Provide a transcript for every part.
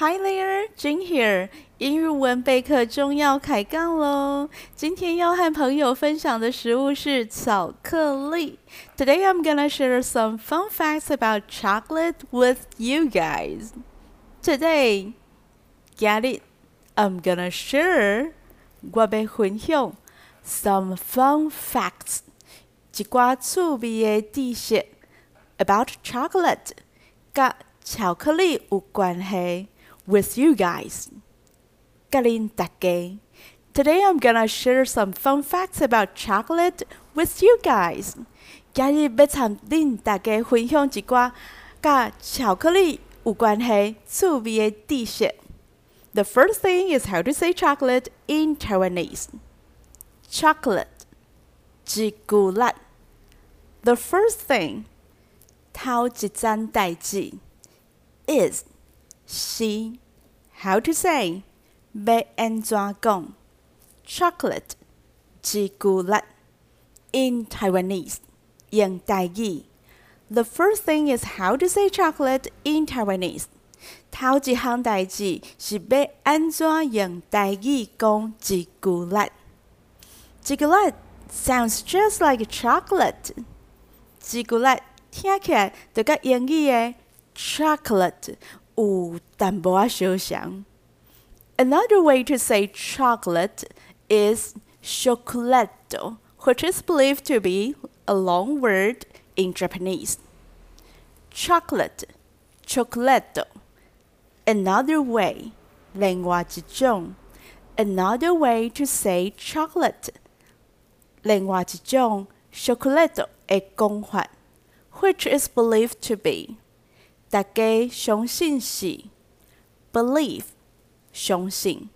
Hi there, Jane here. 英语文备课中要开杠喽！今天要和朋友分享的食物是巧克力。Today I'm gonna share some fun facts about chocolate with you guys. Today, get it? I'm gonna share 我要分享 some fun facts 一寡趣味的知识 about chocolate 甲巧克力有关系 with you guys. 甲恁大家。Today I'm gonna share some fun facts about chocolate with you guys. 今日要参恁大家分享一寡甲巧克力有关系趣味的知识。The first thing is how to say chocolate in Taiwanese. Chocolate, 朱古力。The first thing, 头一件代志 is 是 how to say 要安怎讲？Chocolate 朱古力 in Taiwanese 用台语。The first thing is how to say chocolate in Taiwanese。头一项代志是要安怎用台语讲朱古力？朱古力 sounds just like chocolate。朱古力听起来就甲英语的 chocolate another way to say chocolate is chocolatto, which is believed to be a loanword in Japanese. Chocolate, chocolatto. Another way, 另外一种。Another way to say chocolate, chocolate，另外一种 chocolate which is believed to be 大家相信是 believe 相信。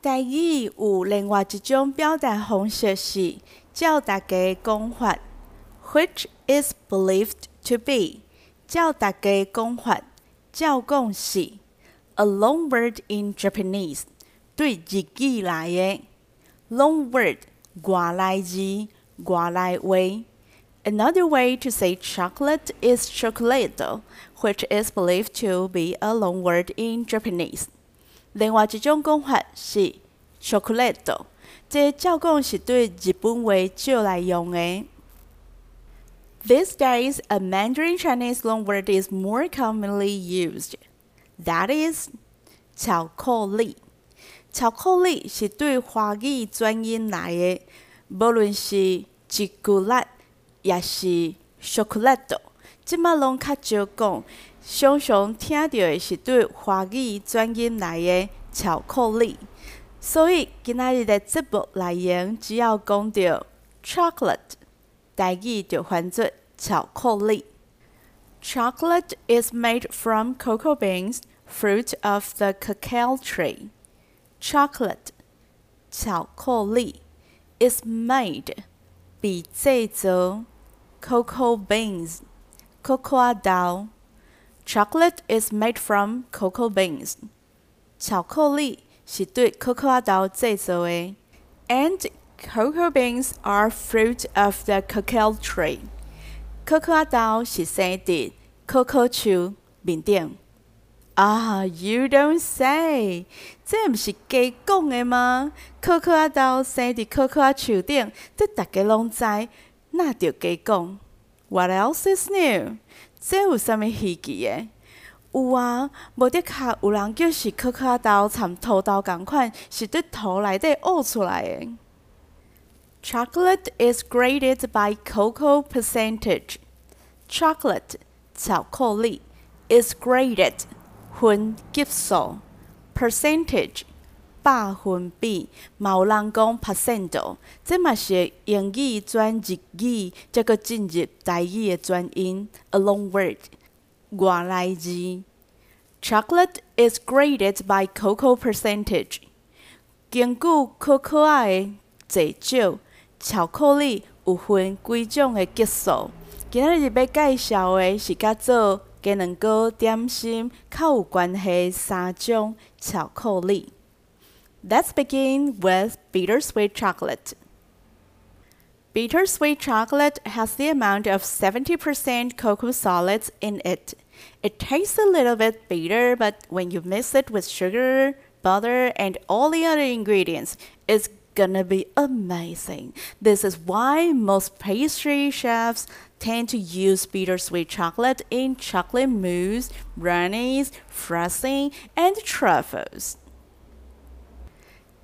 但伊有另外一种表达方式是照大家讲法，which is believed to be 照大家讲法，照讲是 a long word in Japanese 对日语来的 long word 外来字外来话。Another way to say chocolate is chocolate, which is believed to be a long word in Japanese. 另外一种讲法是 chocolate，这照讲是对日本话照来用的。These days, a Mandarin Chinese loanword is more commonly used. That is 巧克力。巧克力是对华语转音来的，无论是朱古力 也是 chocolate，即马拢较少讲。常常听到的是对华语转音来的巧克力，所以今仔日的节目内容只要讲到 chocolate，台语就翻作巧克力。Chocolate is made from cocoa beans, fruit of the cacao tree. Chocolate，巧克力 is made 被制造 cocoa beans，可可豆。Chocolate is made from cocoa beans. 巧克力是对可可豆制造的。And cocoa beans are fruit of the cacao tree. 可可豆是生伫可可树面顶。啊、ah,，You don't say，这毋是假讲的吗？可可豆生伫可可树顶，这大家拢知， 那着假讲。What else is new？这有啥物稀奇的？有啊，无的确有人叫是可可豆掺土豆共款，是伫土内底挖出来的。Chocolate is graded by cocoa percentage. Chocolate 巧克力 is graded 分级数 percentage 百分比，嘛有人讲 percent，这嘛是英语转日语，再个进入台语的转音，a long word，外来字。Chocolate is graded by cocoa percentage。根据可可的济少，巧克力有分几种的级数。今仔日要介绍的是甲做鸡卵糕点心较有关系三种巧克力。Let's begin with bittersweet chocolate. Bittersweet chocolate has the amount of 70% cocoa solids in it. It tastes a little bit bitter, but when you mix it with sugar, butter, and all the other ingredients, it's gonna be amazing. This is why most pastry chefs tend to use bittersweet chocolate in chocolate mousse, brownies, frosting, and truffles.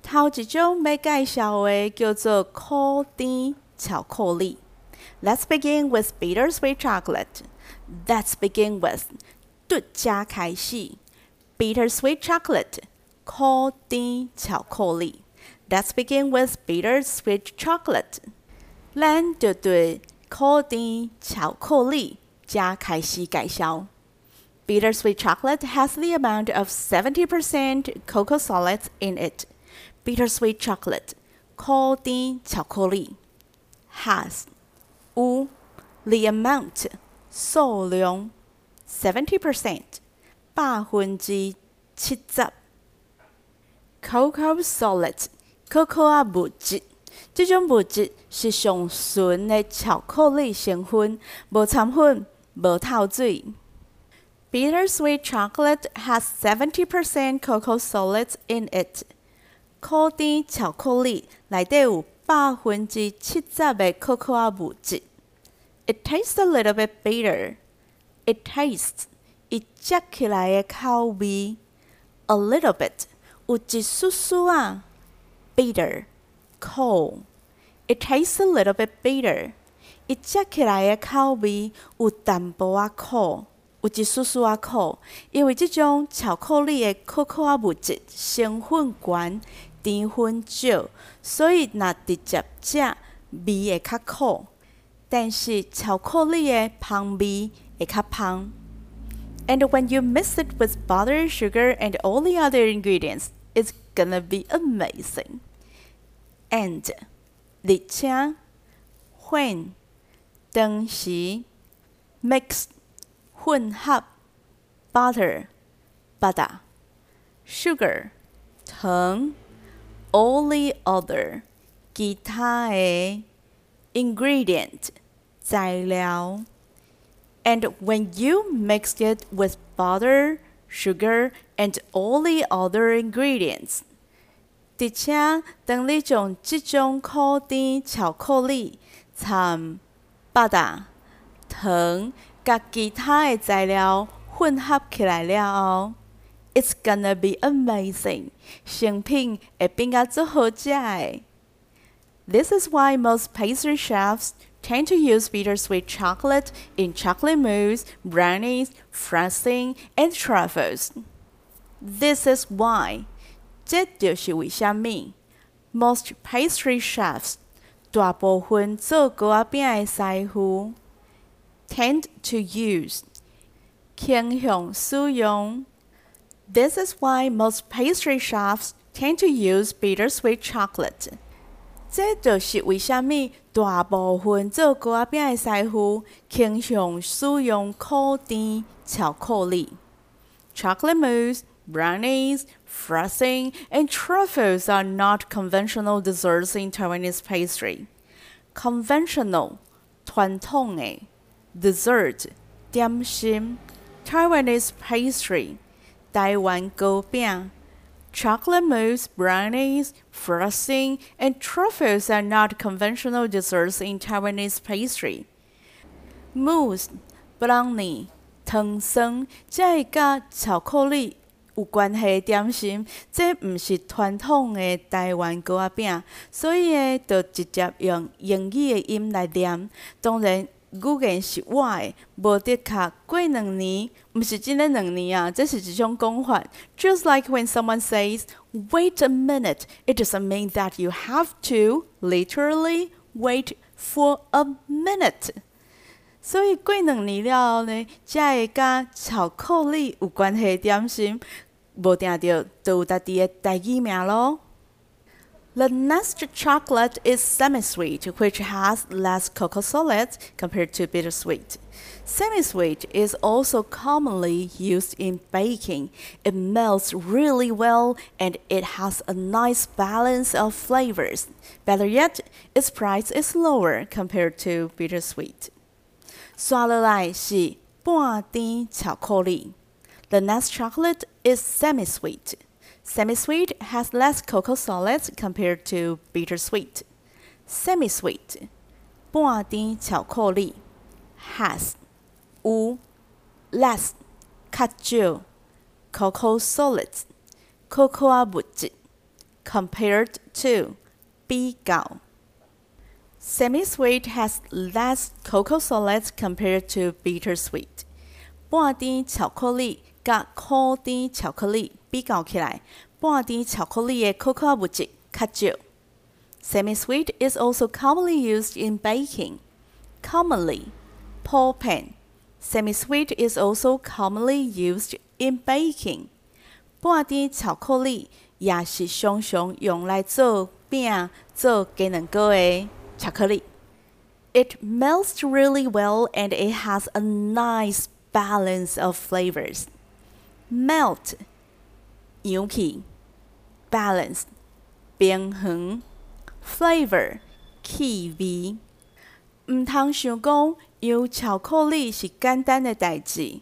头一种要介绍的叫做苦甜巧克力。Let's begin with bittersweet chocolate. Let's begin with 独家开始 bittersweet chocolate 苦甜巧克力。Let's begin with bittersweet chocolate. 咱就对苦甜巧克力加开始介绍。Bittersweet chocolate has the amount of 70% cocoa solids in it. Bittersweet chocolate 苦甜巧克力 has 有 the amount 数量 70%百分之七十 cocoa solids 可可啊物质，这种物质是上纯的巧克力成分，无掺粉，无透水。Bittersweet chocolate has 70% cocoa solids in it. 苦甜巧克力内底有百分之七十的可可啊物质。It tastes a little bit bitter. It tastes 伊食起来的口味，a little bit 有一丝丝啊，bitter 苦。It tastes a little bit bitter. 伊食起来的口味有淡薄仔苦，有一丝丝啊苦，因为即种巧克力的可可啊物质成分悬。甜分少，所以若直接食味会较苦。但是巧克力的芳味会较芳。And when you mix it with butter, sugar, and all the other ingredients, it's gonna be amazing. And 而且 when 当时 mix 混合 butter 巴达 sugar 糖 all the other 其他的 ingredient 材料 and when you mix it with butter, sugar, and all the other ingredients，而且当你将这种苦甜巧克力掺巴达糖 甲其他的材料混合起来了后，it's gonna be amazing，成品会变甲足好食的。This is why most pastry chefs tend to use bittersweet chocolate in chocolate mousse, brownies, frosting, and truffles. This is why 这就是为什么 most pastry chefs 大部分做糕仔饼的师傅 tend to use 倾向使用 This is why most pastry chefs tend to use bittersweet chocolate. 这就是为什么大部分做糕仔饼的师傅倾向使用苦甜巧克力。Chocolate mousse, brownies, frosting, and truffles are not conventional desserts in Taiwanese pastry. Conventional 传统的 dessert 点心 Taiwanese pastry 台湾糕饼 Chocolate mousse, brownies, frosting, and truffles are not conventional desserts in Taiwanese pastry. Mousse, brownie, 糖霜，这会甲巧克力有关系的点心，这毋是传统的台湾糕仔饼，所以呢，就直接用英语的音来念。当然。 语言是我的，无得卡过两年，毋是真诶两年啊，这是一种讲法。Just like when someone says, "Wait a minute," it doesn't mean that you have to literally wait for a minute. 所以过两年了呢，才会甲巧克力有关系点心，无定着都有家己诶代语名咯。The next chocolate is semi-sweet, which has less cocoa solids compared to bittersweet. Semi-sweet is also commonly used in baking. It melts really well and it has a nice balance of flavors. Better yet, its price is lower compared to bittersweet. 刷落来是 半甜巧克力。The next chocolate is semi-sweet. Semi-sweet has less cocoa solids compared to bittersweet. Semi-sweet 半甜巧克力 has 有 less 较少 cocoa solids 可可啊物质 compared to 比较 Semi-sweet has less cocoa solids compared to bittersweet. 半甜巧克力 甲可甜巧克力比较起来，半甜巧克力的可可物质较少。Semi-sweet is also commonly used in baking. Commonly, Paul Pen. Semi-sweet is also commonly used in baking. 半甜巧克力也是常常用来做饼、做鸡蛋糕的巧克力。It melts really well and it has a nice balance of flavors. Melt 扬起，balance 平衡。flavor 气味，毋通想讲用巧克力是简单的代志。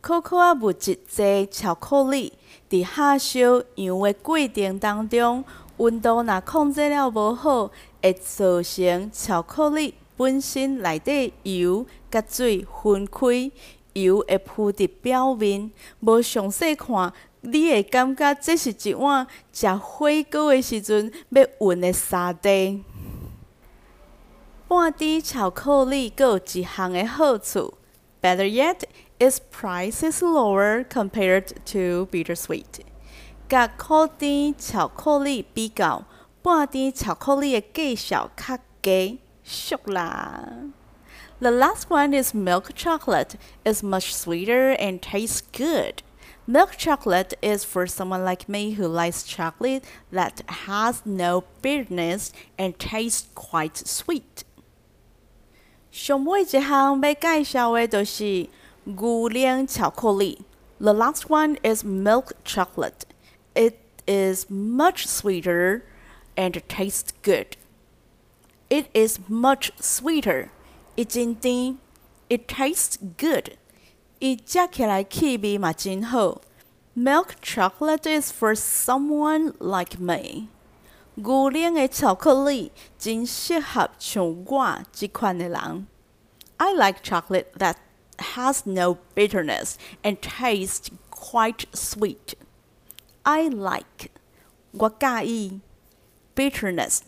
可可啊物质侪巧克力伫下烧样的过程当中，温度若控制了无好，会造成巧克力本身内底油甲水分开，油会浮伫表面，无详细看。你会感觉这是一碗食火锅的时阵要运的沙地。半滴巧克力有一项的好处，Better yet, its price is lower compared to bittersweet。甲可甜巧克力比较，半滴巧克力的价少较低，俗啦。The last one is milk chocolate. It's much sweeter and tastes good. Milk chocolate is for someone like me who likes chocolate that has no bitterness and tastes quite sweet. 上尾一项要介绍的就是牛奶巧克力。The last one is milk chocolate. It is much sweeter and tastes good. It is much sweeter. 一真甜. It tastes good. 伊食起来气味嘛真好。Milk chocolate is for someone like me。牛奶的巧克力真适合像我这款的人。I like chocolate that has no bitterness and tastes quite sweet. I like 我介意 bitterness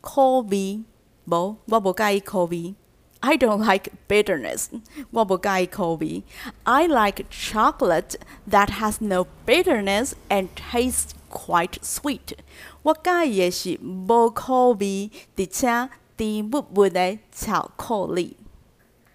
苦味，无我无介意苦味。 I don't like bitterness. I like chocolate that has no bitterness and tastes quite sweet. 我介意的是无苦味，而且甜蜜蜜的巧克力。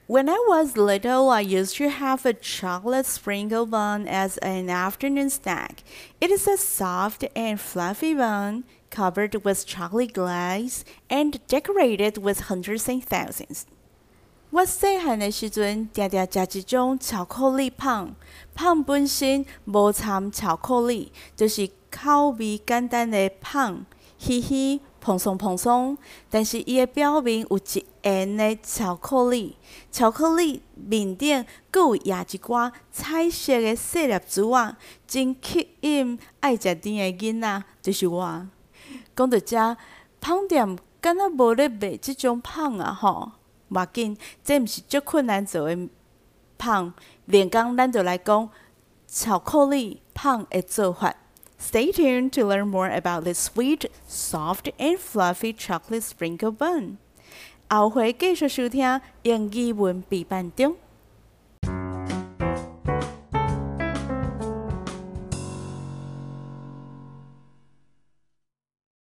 When I was little, I used to have a chocolate sprinkle bun as an afternoon snack. It is a soft and fluffy bun covered with chocolate glaze and decorated with hundreds and thousands. 我细汉的时阵，常常食一种巧克力棒，棒本身无掺巧克力，就是口味简单的棒，嘻嘻、蓬松蓬松。但是伊的表面有一层的巧克力，巧克力面顶阁有压一寡彩色的细粒珠仔，真吸引爱食甜的囡仔，就是我。讲到遮，胖店敢若无咧卖即种棒啊，吼！无要紧，这毋是足困难做诶胖。连讲咱就来讲巧克力胖诶做法。Stay tuned to learn more about this sweet, soft, and fluffy chocolate sprinkle bun. 后回继续收听英语文必班中。